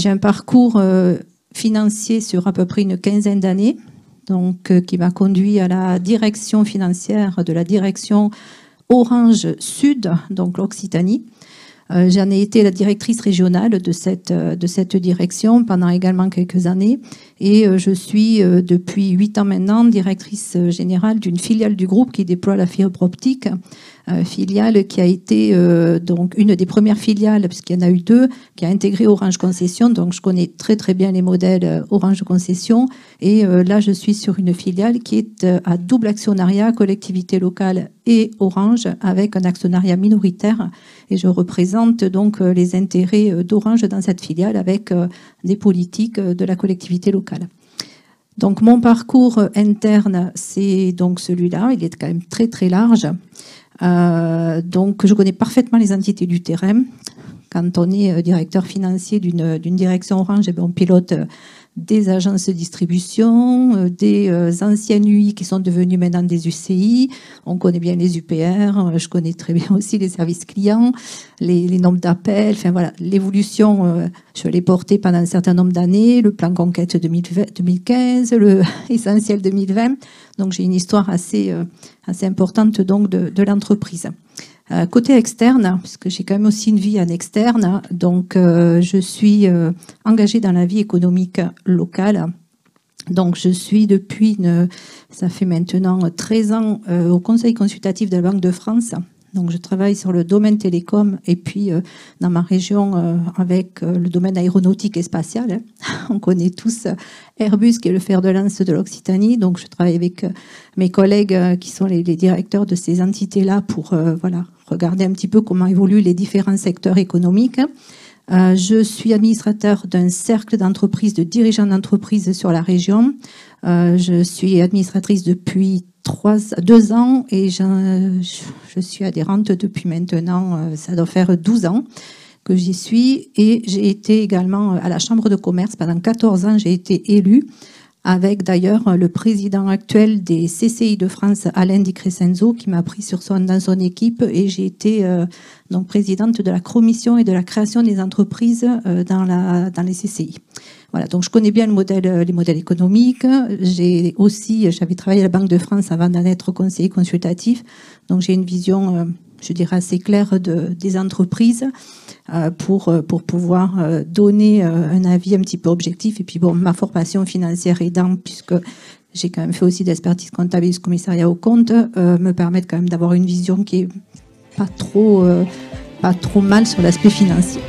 J'ai un parcours euh, financier sur à peu près une quinzaine d'années, euh, qui m'a conduit à la direction financière de la direction Orange Sud, donc l'Occitanie. Euh, J'en ai été la directrice régionale de cette, euh, de cette direction pendant également quelques années et euh, je suis depuis huit ans maintenant directrice générale d'une filiale du groupe qui déploie la fibre optique, filiale qui a été donc une des premières filiales, puisqu'il y en a eu deux, qui a intégré Orange Concession. Donc je connais très très bien les modèles Orange Concession et là je suis sur une filiale qui est à double actionnariat, collectivité locale et Orange, avec un actionnariat minoritaire et je représente donc euh, les intérêts euh, d'Orange dans cette filiale avec euh, des politiques de la collectivité locale. Donc mon parcours interne, c'est donc celui-là. Il est quand même très très large. Donc je connais parfaitement les entités du terrain. Quand on est euh, directeur financier d'une d'une direction Orange, eh bien, on pilote euh, des agences de distribution, euh, des euh, anciennes UI qui sont devenues maintenant des UCI. On connaît bien les UPR, euh, je connais très bien aussi les services clients, les, les nombres d'appels, enfin voilà, l'évolution, euh, je l'ai portée pendant un certain nombre d'années, le plan conquête 2020 2015, le essentiel 2020. Donc j'ai une histoire assez, euh, assez importante donc de, de l'entreprise. Euh, côté externe, puisque j'ai quand même aussi une vie en externe, donc euh, je suis euh, engagée dans la vie économique locale. Donc je suis depuis, ça fait maintenant 13 ans, euh, au Conseil consultatif de la Banque de France. Donc je travaille sur le domaine télécom et puis euh, dans ma région euh, avec euh, le domaine aéronautique et spatial. hein. On connaît tous euh, Airbus qui est le fer de lance de l'Occitanie. Donc je travaille avec euh, mes collègues qui sont les, directeurs de ces entités-là pour voilà, regarder un petit peu comment évoluent les différents secteurs économiques. Euh, je suis administrateur d'un cercle d'entreprises, de dirigeants d'entreprises sur la région. Euh, je suis administratrice depuis deux ans et je, suis adhérente depuis maintenant, euh, ça doit faire 12 ans que j'y suis. Et j'ai été également à la Chambre de commerce pendant 14 ans, j'ai été élue avec d'ailleurs le président actuel des CCI de France, Alain Di Crescenzo, qui m'a pris sur son, dans son équipe et j'ai été euh, donc présidente de la commission et de la création des entreprises euh, dans, la, dans les CCI. Voilà, donc je connais bien euh, les modèles économiques. J'ai aussi, j'avais travaillé à la Banque de France avant d'en être conseiller consultatif, donc j'ai une vision, euh, je dirais, assez claire de, des entreprises euh, pour, euh, pour pouvoir euh, donner euh, un avis un petit peu objectif. Et puis, bon, ma formation financière aidant, puisque j'ai quand même fait aussi d'expertise comptable et du commissariat au compte, euh, me permettent quand même d'avoir une vision qui est pas trop, euh, pas trop mal sur l'aspect financier.